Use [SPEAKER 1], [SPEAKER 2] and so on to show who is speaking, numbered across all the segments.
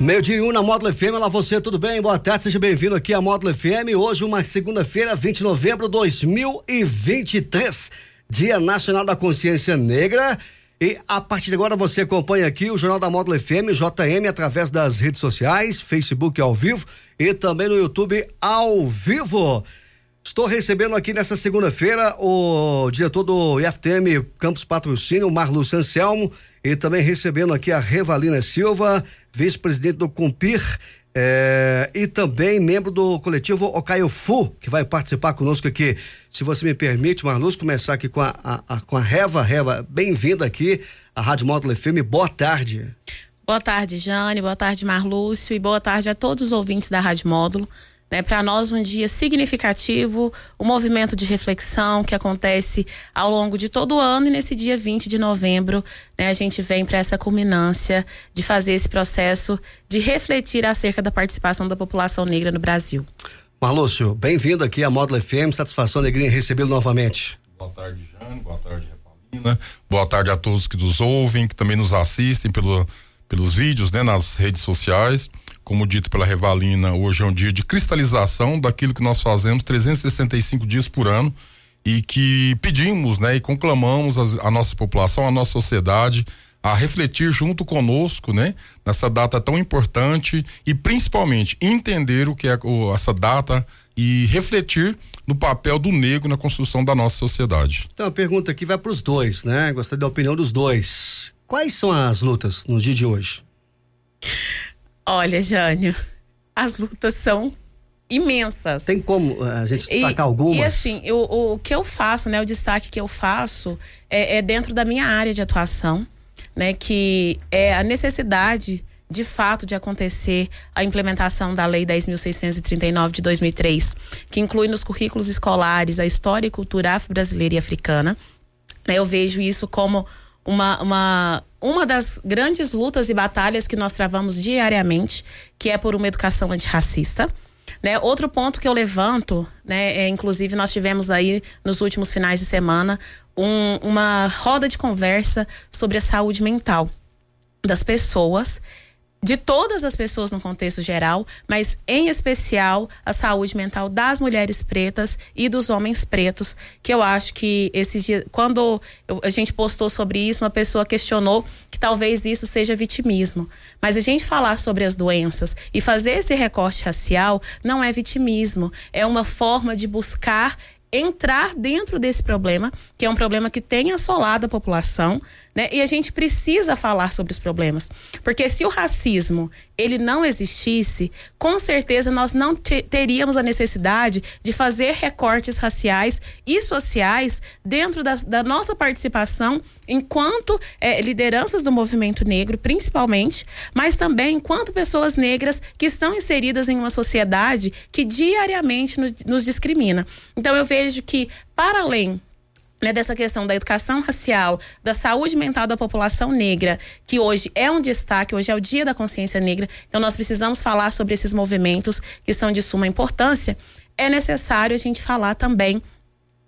[SPEAKER 1] Meio dia um na Módulo FM, olá você, tudo bem? Boa tarde, seja bem-vindo aqui à Módulo FM. Hoje, uma segunda-feira, 20 de novembro de 2023, Dia Nacional da Consciência Negra. E a partir de agora você acompanha aqui o Jornal da Módulo FM, JM, através das redes sociais, Facebook ao vivo e também no YouTube ao vivo. Estou recebendo aqui nesta segunda-feira o diretor do IFTM Campus Patrocínio, Marlus Anselmo, e também recebendo aqui a Revalina Silva, vice-presidente do Cumpir, é, e também membro do coletivo Ocaiofu, que vai participar conosco aqui. Se você me permite, Marluz, começar aqui com a, a, a com a Reva. Reva, bem-vinda aqui à Rádio Módulo FM. Boa tarde.
[SPEAKER 2] Boa tarde, Jane. Boa tarde, Marlúcio. E boa tarde a todos os ouvintes da Rádio Módulo. Né, Para nós, um dia significativo, um movimento de reflexão que acontece ao longo de todo o ano. E nesse dia 20 de novembro, né, a gente vem para essa culminância de fazer esse processo de refletir acerca da participação da população negra no Brasil.
[SPEAKER 1] Marlúcio, bem-vindo aqui à Módulo FM, satisfação, alegria em recebê-lo novamente.
[SPEAKER 3] Boa tarde, Jane, boa tarde, Repalina, boa tarde a todos que nos ouvem, que também nos assistem pelo, pelos vídeos, né, nas redes sociais como dito pela Revalina, hoje é um dia de cristalização daquilo que nós fazemos 365 dias por ano e que pedimos, né, e conclamamos a, a nossa população, a nossa sociedade a refletir junto conosco, né, nessa data tão importante e principalmente entender o que é o, essa data e refletir no papel do negro na construção da nossa sociedade.
[SPEAKER 1] Então, a pergunta aqui vai para os dois, né? Gostaria da opinião dos dois. Quais são as lutas no dia de hoje?
[SPEAKER 2] Olha, Jânio, as lutas são imensas.
[SPEAKER 1] Tem como eh, a gente destacar
[SPEAKER 2] e,
[SPEAKER 1] algumas?
[SPEAKER 2] E assim, eu, o, o, que eu faço, né, o destaque que eu faço é, é, dentro da minha área de atuação, né, que é a necessidade de fato de acontecer a implementação da Lei 10.639 de 2003, que inclui nos currículos escolares a história e cultura afro-brasileira e africana. Eu vejo isso como uma, uma, uma das grandes lutas e batalhas que nós travamos diariamente, que é por uma educação antirracista. Né? Outro ponto que eu levanto, né, é, inclusive nós tivemos aí nos últimos finais de semana um, uma roda de conversa sobre a saúde mental das pessoas de todas as pessoas no contexto geral, mas em especial a saúde mental das mulheres pretas e dos homens pretos, que eu acho que esses dias, quando a gente postou sobre isso, uma pessoa questionou que talvez isso seja vitimismo. Mas a gente falar sobre as doenças e fazer esse recorte racial não é vitimismo, é uma forma de buscar entrar dentro desse problema, que é um problema que tem assolado a população, né? E a gente precisa falar sobre os problemas, porque se o racismo ele não existisse, com certeza nós não te teríamos a necessidade de fazer recortes raciais e sociais dentro da, da nossa participação enquanto é, lideranças do movimento negro, principalmente, mas também enquanto pessoas negras que estão inseridas em uma sociedade que diariamente nos, nos discrimina. Então eu vejo que, para além né, dessa questão da educação racial, da saúde mental da população negra, que hoje é um destaque, hoje é o Dia da Consciência Negra, então nós precisamos falar sobre esses movimentos que são de suma importância. É necessário a gente falar também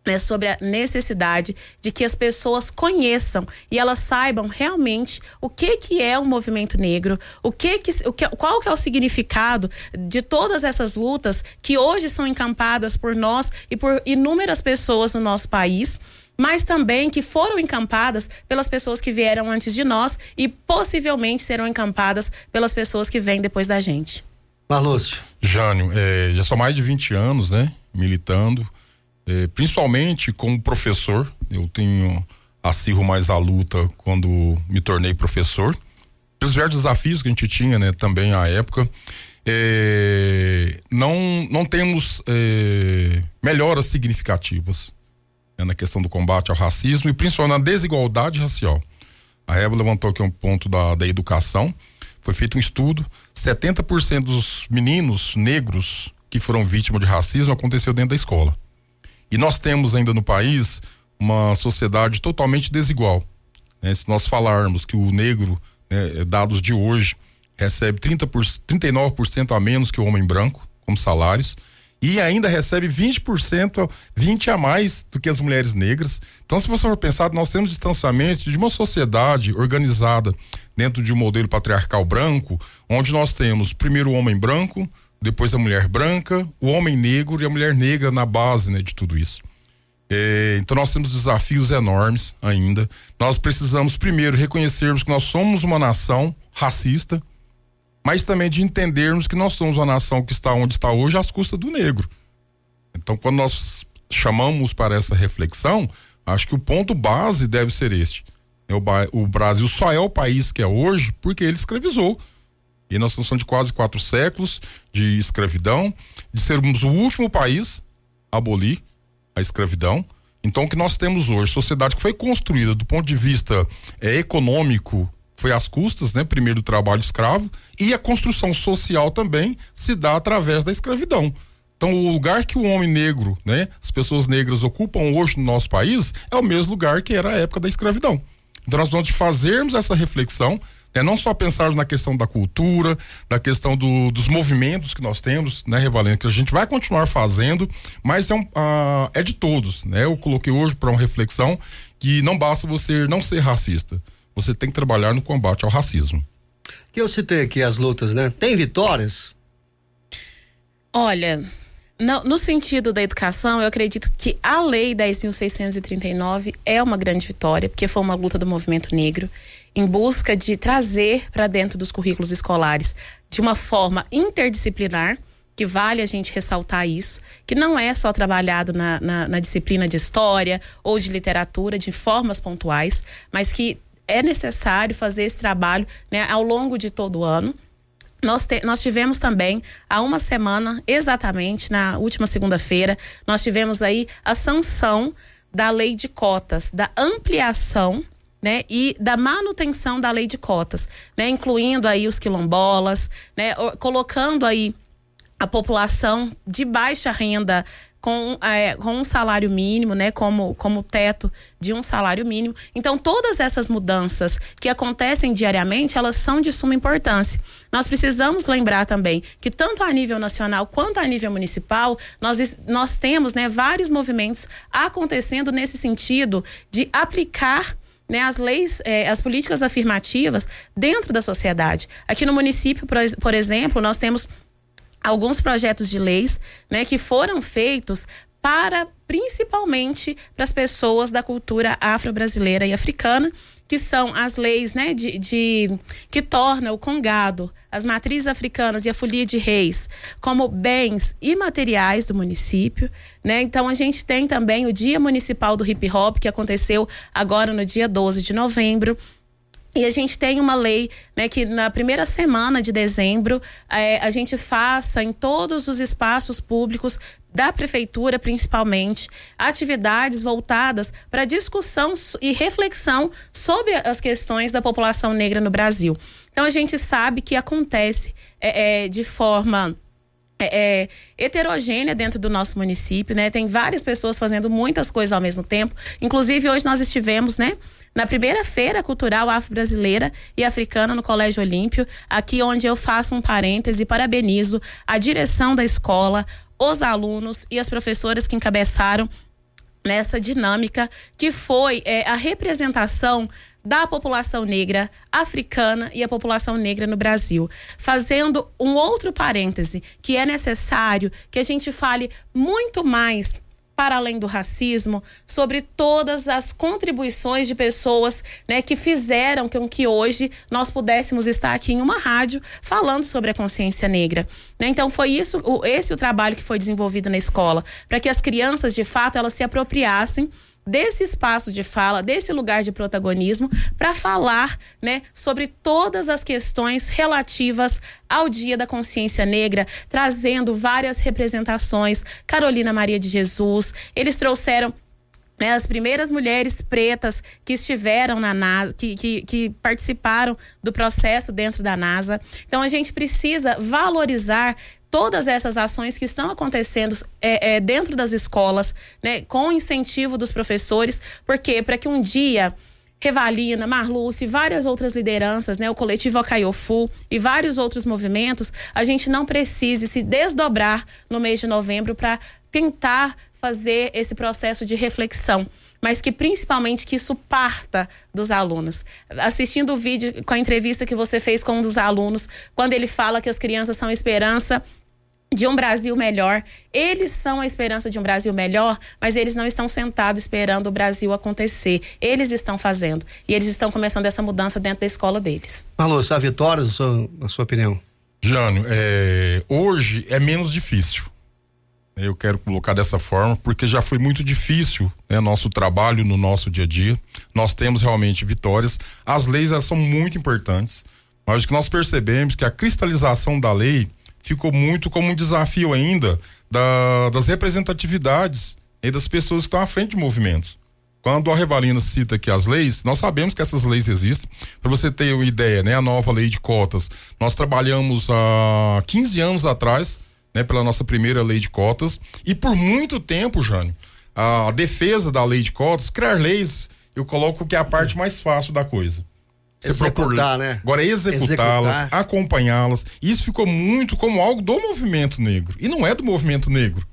[SPEAKER 2] né, sobre a necessidade de que as pessoas conheçam e elas saibam realmente o que que é o movimento negro, o que que, o que qual que é o significado de todas essas lutas que hoje são encampadas por nós e por inúmeras pessoas no nosso país mas também que foram encampadas pelas pessoas que vieram antes de nós e possivelmente serão encampadas pelas pessoas que vêm depois da gente.
[SPEAKER 1] Marlúcio.
[SPEAKER 3] Jânio, é, já são mais de 20 anos, né, militando, é, principalmente como professor. Eu tenho acirro mais a luta quando me tornei professor. Pelos diversos desafios que a gente tinha, né, também à época. É, não, não temos é, melhoras significativas né, na questão do combate ao racismo e principalmente na desigualdade racial. A Reba levantou aqui um ponto da, da educação. Foi feito um estudo: 70% dos meninos negros que foram vítimas de racismo aconteceu dentro da escola. E nós temos ainda no país uma sociedade totalmente desigual. Né? Se nós falarmos que o negro, né, dados de hoje, recebe 30 por, 39% a menos que o homem branco, como salários, e ainda recebe 20%, 20 a mais do que as mulheres negras. Então, se você for pensar, nós temos distanciamento de uma sociedade organizada dentro de um modelo patriarcal branco, onde nós temos primeiro o homem branco, depois a mulher branca, o homem negro e a mulher negra na base né, de tudo isso. É, então nós temos desafios enormes ainda. Nós precisamos primeiro reconhecermos que nós somos uma nação racista, mas também de entendermos que nós somos uma nação que está onde está hoje às custas do negro. Então, quando nós chamamos para essa reflexão, acho que o ponto base deve ser este. O, Brasil só é o país que é hoje porque ele escravizou. E nós estamos de quase quatro séculos de escravidão, de sermos o último país a abolir a escravidão. Então, o que nós temos hoje, sociedade que foi construída do ponto de vista é, econômico, foi às custas, né? Primeiro do trabalho escravo e a construção social também se dá através da escravidão. Então, o lugar que o homem negro, né, as pessoas negras ocupam hoje no nosso país é o mesmo lugar que era a época da escravidão. Então, nós vamos fazermos essa reflexão, né, não só pensarmos na questão da cultura, da questão do, dos movimentos que nós temos, né, Revalendo, que a gente vai continuar fazendo, mas é, um, uh, é de todos, né? Eu coloquei hoje para uma reflexão que não basta você não ser racista você tem que trabalhar no combate ao racismo.
[SPEAKER 1] Que eu citei aqui as lutas, né? Tem vitórias?
[SPEAKER 2] Olha, no, no, sentido da educação, eu acredito que a Lei 10.639 é uma grande vitória, porque foi uma luta do movimento negro em busca de trazer para dentro dos currículos escolares de uma forma interdisciplinar que vale a gente ressaltar isso, que não é só trabalhado na, na, na disciplina de história ou de literatura de formas pontuais, mas que é necessário fazer esse trabalho né, ao longo de todo o ano. Nós, te, nós tivemos também, há uma semana, exatamente, na última segunda-feira, nós tivemos aí a sanção da lei de cotas, da ampliação né, e da manutenção da lei de cotas, né, incluindo aí os quilombolas, né, colocando aí a população de baixa renda com, é, com um salário mínimo, né, como, como teto de um salário mínimo. Então, todas essas mudanças que acontecem diariamente, elas são de suma importância. Nós precisamos lembrar também que tanto a nível nacional quanto a nível municipal, nós, nós temos né, vários movimentos acontecendo nesse sentido de aplicar né, as leis, eh, as políticas afirmativas dentro da sociedade. Aqui no município, por, por exemplo, nós temos alguns projetos de leis né, que foram feitos para principalmente para as pessoas da cultura afro-brasileira e africana, que são as leis né, de, de, que torna o congado, as matrizes africanas e a folia de reis como bens imateriais do município. Né? Então a gente tem também o Dia Municipal do Hip Hop, que aconteceu agora no dia 12 de novembro. E a gente tem uma lei né, que na primeira semana de dezembro é, a gente faça em todos os espaços públicos da prefeitura, principalmente, atividades voltadas para discussão e reflexão sobre as questões da população negra no Brasil. Então a gente sabe que acontece é, é, de forma é, heterogênea dentro do nosso município, né? Tem várias pessoas fazendo muitas coisas ao mesmo tempo. Inclusive, hoje nós estivemos, né? Na primeira feira cultural afro-brasileira e africana no Colégio Olímpio, aqui onde eu faço um parêntese e parabenizo a direção da escola, os alunos e as professoras que encabeçaram nessa dinâmica que foi é, a representação da população negra africana e a população negra no Brasil. Fazendo um outro parêntese, que é necessário que a gente fale muito mais para além do racismo, sobre todas as contribuições de pessoas né, que fizeram com que hoje nós pudéssemos estar aqui em uma rádio falando sobre a consciência negra. Né? Então foi isso, o, esse o trabalho que foi desenvolvido na escola, para que as crianças de fato elas se apropriassem desse espaço de fala, desse lugar de protagonismo, para falar né, sobre todas as questões relativas ao Dia da Consciência Negra, trazendo várias representações. Carolina Maria de Jesus, eles trouxeram né, as primeiras mulheres pretas que estiveram na NASA, que, que, que, participaram do processo dentro da NASA. Então a gente precisa valorizar todas essas ações que estão acontecendo é, é, dentro das escolas, né, com incentivo dos professores, porque para que um dia Revalina, Marluce, várias outras lideranças, né, o coletivo Acaiofu e vários outros movimentos, a gente não precise se desdobrar no mês de novembro para tentar fazer esse processo de reflexão mas que principalmente que isso parta dos alunos. Assistindo o vídeo com a entrevista que você fez com um dos alunos, quando ele fala que as crianças são esperança de um Brasil melhor. Eles são a esperança de um Brasil melhor, mas eles não estão sentados esperando o Brasil acontecer. Eles estão fazendo. E eles estão começando essa mudança dentro da escola deles.
[SPEAKER 1] Alô, a vitória, na sua opinião?
[SPEAKER 3] Jânio, é, hoje é menos difícil. Eu quero colocar dessa forma, porque já foi muito difícil né, nosso trabalho no nosso dia a dia. Nós temos realmente vitórias. As leis são muito importantes, mas o que nós percebemos é que a cristalização da lei ficou muito como um desafio ainda da, das representatividades e das pessoas que estão à frente de movimentos. Quando a Revalina cita aqui as leis, nós sabemos que essas leis existem. Para você ter uma ideia, né, a nova lei de cotas, nós trabalhamos há 15 anos atrás, né, pela nossa primeira lei de cotas, e por muito tempo, Jânio, a defesa da lei de cotas, criar leis, eu coloco que é a parte mais fácil da coisa.
[SPEAKER 1] Você executar, né?
[SPEAKER 3] Agora executá-las, acompanhá-las. Isso ficou muito como algo do movimento negro. E não é do movimento negro.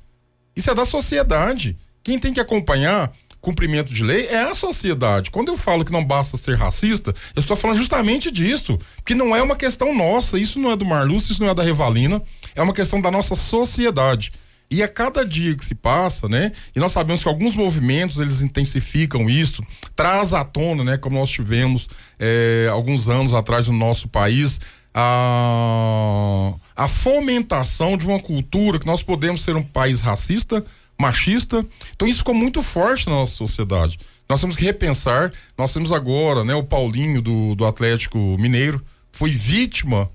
[SPEAKER 3] Isso é da sociedade. Quem tem que acompanhar cumprimento de lei é a sociedade. Quando eu falo que não basta ser racista, eu estou falando justamente disso. Que não é uma questão nossa. Isso não é do Marlúcio, isso não é da Revalina. É uma questão da nossa sociedade. E a cada dia que se passa, né? E nós sabemos que alguns movimentos eles intensificam isso, traz à tona, né? Como nós tivemos é, alguns anos atrás no nosso país, a, a fomentação de uma cultura que nós podemos ser um país racista, machista. Então isso ficou muito forte na nossa sociedade. Nós temos que repensar. Nós temos agora, né? O Paulinho do, do Atlético Mineiro foi vítima,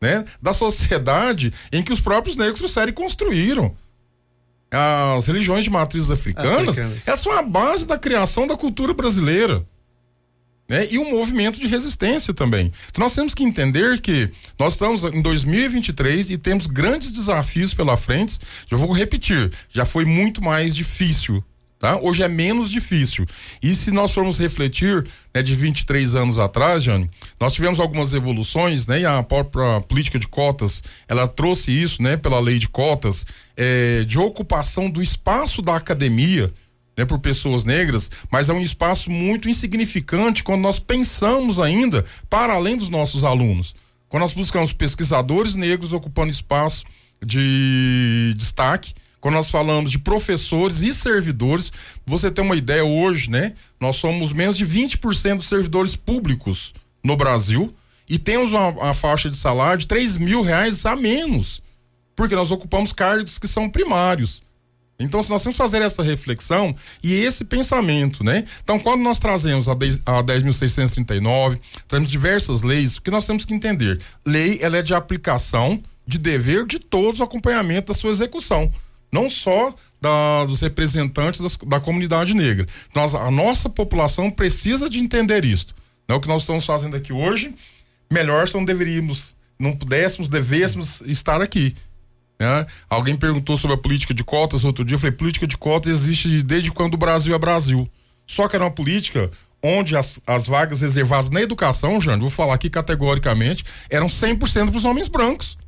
[SPEAKER 3] né? Da sociedade em que os próprios negros trouxeram e construíram as religiões de matrizes africanas, africanas. essas são a base da criação da cultura brasileira. Né? E um movimento de resistência também. Então nós temos que entender que nós estamos em 2023 e temos grandes desafios pela frente. Já vou repetir, já foi muito mais difícil Tá? Hoje é menos difícil. E se nós formos refletir né, de 23 anos atrás, Jane, nós tivemos algumas evoluções, né? E a própria política de cotas, ela trouxe isso, né? Pela lei de cotas, é, de ocupação do espaço da academia, né, por pessoas negras, mas é um espaço muito insignificante quando nós pensamos ainda para além dos nossos alunos. Quando nós buscamos pesquisadores negros ocupando espaço de destaque, quando nós falamos de professores e servidores, você tem uma ideia hoje, né? Nós somos menos de 20% dos servidores públicos no Brasil e temos uma, uma faixa de salário de 3 mil reais a menos, porque nós ocupamos cargos que são primários. Então, se nós temos que fazer essa reflexão e esse pensamento, né? Então, quando nós trazemos a 10.639, trazemos diversas leis, o que nós temos que entender? Lei, ela é de aplicação, de dever de todos o acompanhamento da sua execução não só da, dos representantes das, da comunidade negra. Nós, a nossa população precisa de entender isso. Não é o que nós estamos fazendo aqui hoje. Melhor se não deveríamos, não pudéssemos, devêssemos estar aqui. Né? Alguém perguntou sobre a política de cotas outro dia. Eu falei: política de cotas existe desde quando o Brasil é Brasil. Só que era uma política onde as, as vagas reservadas na educação, Jânio, vou falar aqui categoricamente, eram 100% para os homens brancos.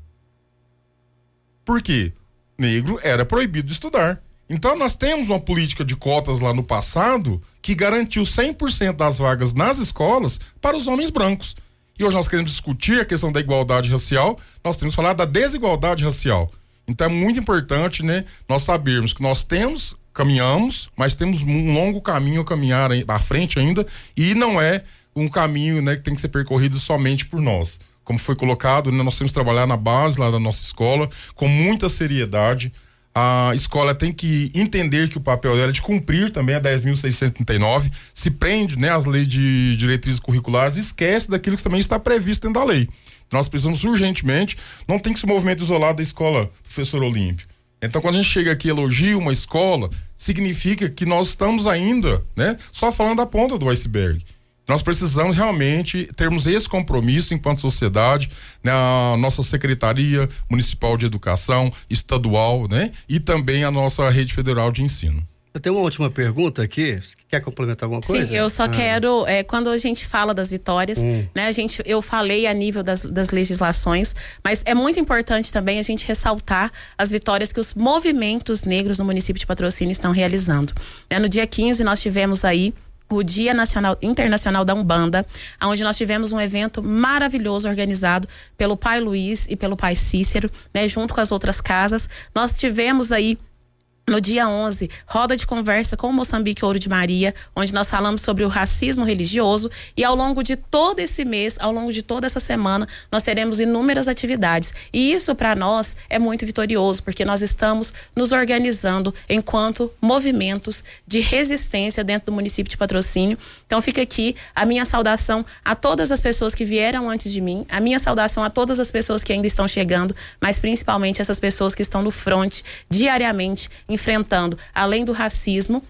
[SPEAKER 3] Por quê? Negro era proibido de estudar. Então nós temos uma política de cotas lá no passado que garantiu 100% das vagas nas escolas para os homens brancos. E hoje nós queremos discutir a questão da igualdade racial, nós temos que falar da desigualdade racial. Então é muito importante, né, nós sabermos que nós temos, caminhamos, mas temos um longo caminho a caminhar à frente ainda e não é um caminho, né, que tem que ser percorrido somente por nós como foi colocado, né, nós temos que trabalhar na base lá da nossa escola com muita seriedade. A escola tem que entender que o papel dela é de cumprir também a 10.639, se prende né, às leis de diretrizes curriculares e esquece daquilo que também está previsto dentro da lei. Nós precisamos urgentemente, não tem que ser um movimento isolado da escola, professor Olímpio. Então, quando a gente chega aqui e elogia uma escola, significa que nós estamos ainda, né, só falando da ponta do iceberg. Nós precisamos realmente termos esse compromisso enquanto sociedade, né? A nossa Secretaria Municipal de Educação, estadual, né? E também a nossa rede federal de ensino.
[SPEAKER 1] Eu tenho uma última pergunta aqui. Você quer complementar alguma coisa?
[SPEAKER 2] Sim, eu só ah. quero, é, quando a gente fala das vitórias, hum. né, a gente, eu falei a nível das, das legislações, mas é muito importante também a gente ressaltar as vitórias que os movimentos negros no município de Patrocínio estão realizando. Né, no dia 15, nós tivemos aí o Dia Nacional Internacional da Umbanda, onde nós tivemos um evento maravilhoso organizado pelo Pai Luiz e pelo Pai Cícero, né, junto com as outras casas. Nós tivemos aí no dia 11, roda de conversa com Moçambique Ouro de Maria, onde nós falamos sobre o racismo religioso e ao longo de todo esse mês, ao longo de toda essa semana, nós teremos inúmeras atividades. E isso para nós é muito vitorioso, porque nós estamos nos organizando enquanto movimentos de resistência dentro do município de Patrocínio. Então fica aqui a minha saudação a todas as pessoas que vieram antes de mim, a minha saudação a todas as pessoas que ainda estão chegando, mas principalmente essas pessoas que estão no front diariamente enfrentando, além do racismo,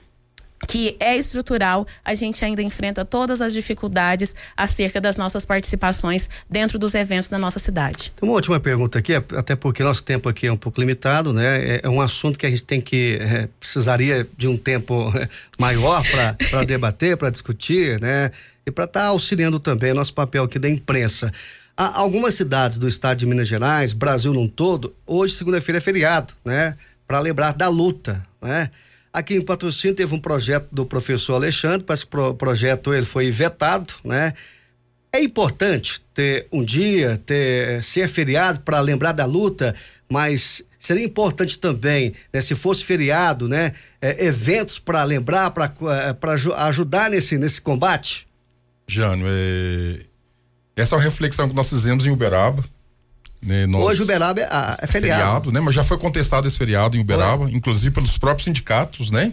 [SPEAKER 2] que é estrutural, a gente ainda enfrenta todas as dificuldades acerca das nossas participações dentro dos eventos da nossa cidade.
[SPEAKER 1] Uma última pergunta aqui, até porque nosso tempo aqui é um pouco limitado, né? É, é um assunto que a gente tem que é, precisaria de um tempo é, maior para debater, para discutir, né? E para estar tá auxiliando também nosso papel aqui da imprensa. Há algumas cidades do estado de Minas Gerais, Brasil num todo, hoje segunda-feira é feriado, né? Para lembrar da luta, né? Aqui em Patrocínio teve um projeto do professor Alexandre, que o projeto ele foi vetado, né? É importante ter um dia, ter ser feriado para lembrar da luta, mas seria importante também, né, se fosse feriado, né, é, eventos para lembrar, para é, ajudar nesse nesse combate.
[SPEAKER 3] Jânio, é, essa é uma reflexão que nós fizemos em Uberaba,
[SPEAKER 1] né, nós, Hoje Uberaba é, ah, é feriado. feriado.
[SPEAKER 3] né? Mas já foi contestado esse feriado em Uberaba, Oi. inclusive pelos próprios sindicatos, né?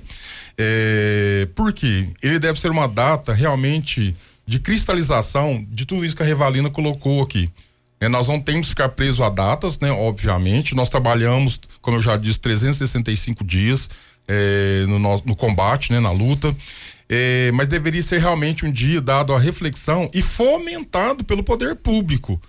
[SPEAKER 3] É, por quê? Ele deve ser uma data realmente de cristalização de tudo isso que a Revalina colocou aqui. É, nós não temos que ficar presos a datas, né? Obviamente, nós trabalhamos, como eu já disse, 365 dias é, no, no, no combate, né? Na luta. É, mas deveria ser realmente um dia dado à reflexão e fomentado pelo poder público.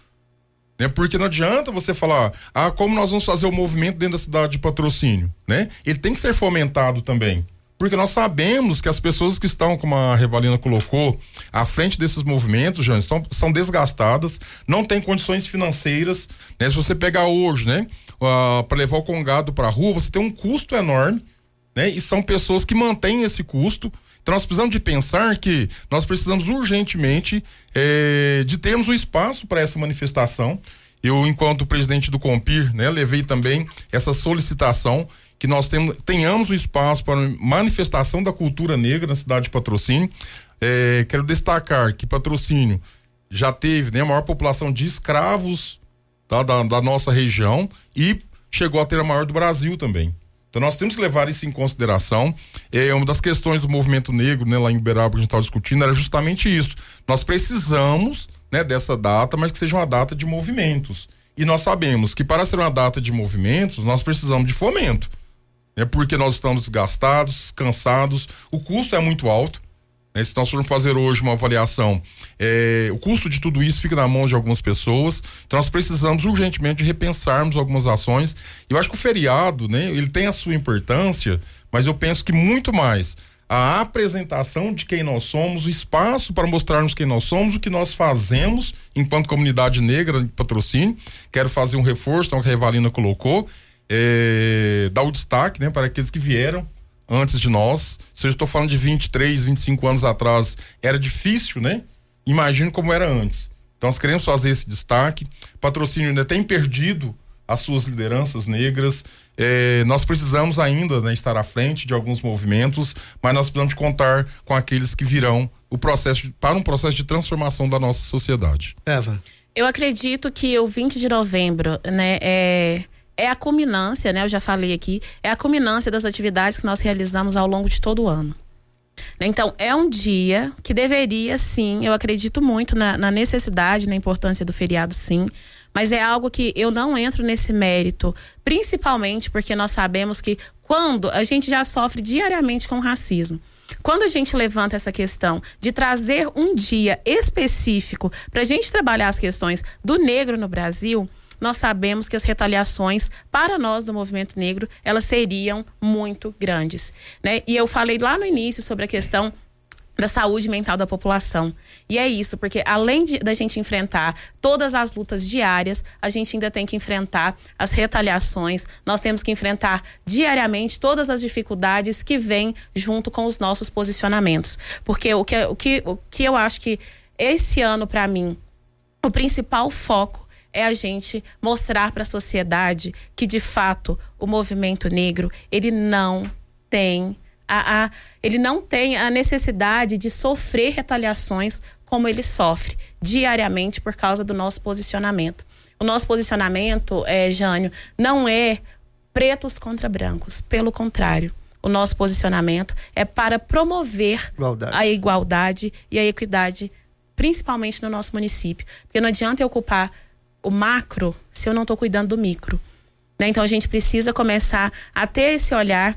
[SPEAKER 3] Né? Porque não adianta você falar, ah, como nós vamos fazer o movimento dentro da cidade de patrocínio, né? Ele tem que ser fomentado também. Porque nós sabemos que as pessoas que estão, como a Revalina colocou, à frente desses movimentos, já estão, estão desgastadas, não têm condições financeiras. Né? Se você pegar hoje, né, uh, para levar o congado para a rua, você tem um custo enorme, né? E são pessoas que mantêm esse custo. Então nós precisamos de pensar que nós precisamos urgentemente eh, de termos um espaço para essa manifestação. Eu, enquanto presidente do Compir, né, levei também essa solicitação que nós tenhamos um espaço para manifestação da cultura negra na cidade de Patrocínio. Eh, quero destacar que Patrocínio já teve né, a maior população de escravos tá, da, da nossa região e chegou a ter a maior do Brasil também. Então nós temos que levar isso em consideração. É uma das questões do movimento negro, né, lá em Uberaba que a gente estava discutindo era justamente isso. Nós precisamos, né, dessa data, mas que seja uma data de movimentos. E nós sabemos que para ser uma data de movimentos, nós precisamos de fomento. Né, porque nós estamos gastados, cansados, o custo é muito alto. Né? Se nós formos fazer hoje uma avaliação, é, o custo de tudo isso fica na mão de algumas pessoas. Então nós precisamos urgentemente repensarmos algumas ações. Eu acho que o feriado, né, ele tem a sua importância, mas eu penso que muito mais a apresentação de quem nós somos, o espaço para mostrarmos quem nós somos, o que nós fazemos enquanto comunidade negra de patrocínio. Quero fazer um reforço, então, que a Revalina colocou, é, dar o destaque né, para aqueles que vieram antes de nós. Se eu estou falando de 23, 25 anos atrás, era difícil, né? Imagino como era antes. Então nós queremos fazer esse destaque. Patrocínio ainda tem perdido as suas lideranças negras. É, nós precisamos ainda né, estar à frente de alguns movimentos, mas nós precisamos contar com aqueles que virão o processo para um processo de transformação da nossa sociedade.
[SPEAKER 1] Eva.
[SPEAKER 2] Eu acredito que o 20 de novembro, né, é é a culminância, né? Eu já falei aqui, é a culminância das atividades que nós realizamos ao longo de todo o ano. Então, é um dia que deveria, sim, eu acredito muito na, na, necessidade, na importância do feriado, sim, mas é algo que eu não entro nesse mérito, principalmente porque nós sabemos que quando a gente já sofre diariamente com racismo. Quando a gente levanta essa questão de trazer um dia específico para a gente trabalhar as questões do negro no Brasil, nós sabemos que as retaliações para nós do movimento negro elas seriam muito grandes, né? E eu falei lá no início sobre a questão da saúde mental da população. E é isso, porque além de, da gente enfrentar todas as lutas diárias, a gente ainda tem que enfrentar as retaliações, nós temos que enfrentar diariamente todas as dificuldades que vêm junto com os nossos posicionamentos. Porque o que, o que, o que eu acho que esse ano, para mim, o principal foco é a gente mostrar para a sociedade que, de fato, o movimento negro, ele não tem a, a, ele não tem a necessidade de sofrer retaliações como ele sofre diariamente por causa do nosso posicionamento. O nosso posicionamento, é, Jânio, não é pretos contra brancos, pelo contrário. O nosso posicionamento é para promover igualdade. a igualdade e a equidade, principalmente no nosso município. Porque não adianta eu ocupar o macro se eu não estou cuidando do micro. Né? Então a gente precisa começar a ter esse olhar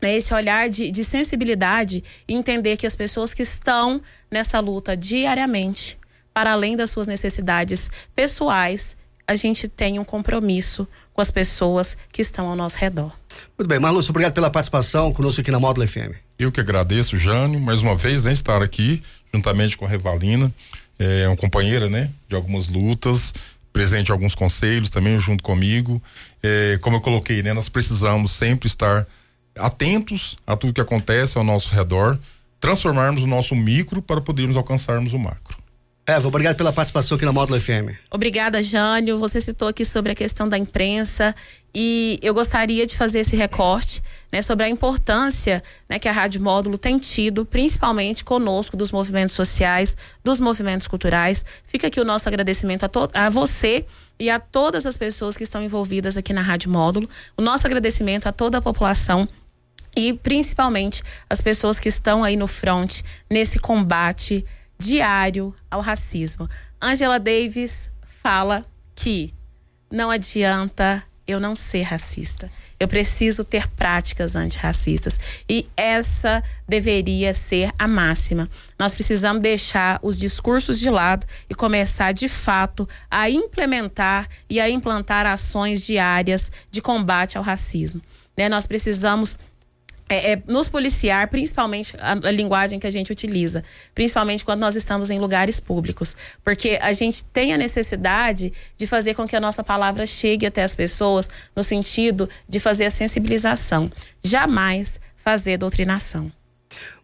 [SPEAKER 2] né, esse olhar de, de sensibilidade e entender que as pessoas que estão nessa luta diariamente, para além das suas necessidades pessoais, a gente tem um compromisso com as pessoas que estão ao nosso redor.
[SPEAKER 1] Muito bem, Marlúcio, obrigado pela participação conosco aqui na Módulo FM.
[SPEAKER 3] Eu que agradeço, Jânio, mais uma vez, né, estar aqui juntamente com a Revalina, é uma companheira, né, de algumas lutas, presente alguns conselhos também junto comigo. É, como eu coloquei, né, nós precisamos sempre estar atentos a tudo que acontece ao nosso redor, transformarmos o nosso micro para podermos alcançarmos o macro.
[SPEAKER 1] Eva, obrigado pela participação aqui na Módulo FM.
[SPEAKER 2] Obrigada, Jânio. Você citou aqui sobre a questão da imprensa e eu gostaria de fazer esse recorte né, sobre a importância né, que a Rádio Módulo tem tido, principalmente conosco, dos movimentos sociais, dos movimentos culturais. Fica aqui o nosso agradecimento a, a você e a todas as pessoas que estão envolvidas aqui na Rádio Módulo. O nosso agradecimento a toda a população e principalmente as pessoas que estão aí no front nesse combate diário ao racismo. Angela Davis fala que não adianta eu não ser racista. Eu preciso ter práticas antirracistas. E essa deveria ser a máxima. Nós precisamos deixar os discursos de lado e começar, de fato, a implementar e a implantar ações diárias de combate ao racismo. Né? Nós precisamos é, é, nos policiar, principalmente a, a, linguagem que a gente utiliza, principalmente quando nós estamos em lugares públicos, porque a gente tem a necessidade de fazer com que a nossa palavra chegue até as pessoas no sentido de fazer a sensibilização, jamais fazer doutrinação.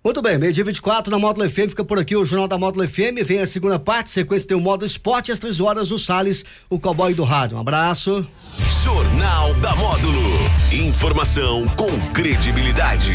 [SPEAKER 1] Muito bem, meio-dia 24 na Módulo FM, fica por aqui o Jornal da Módulo FM, vem a segunda parte, sequência tem o modo esporte às três horas, o Salles, o cowboy do rádio. Um abraço.
[SPEAKER 4] Jornal da Módulo, informação com credibilidade.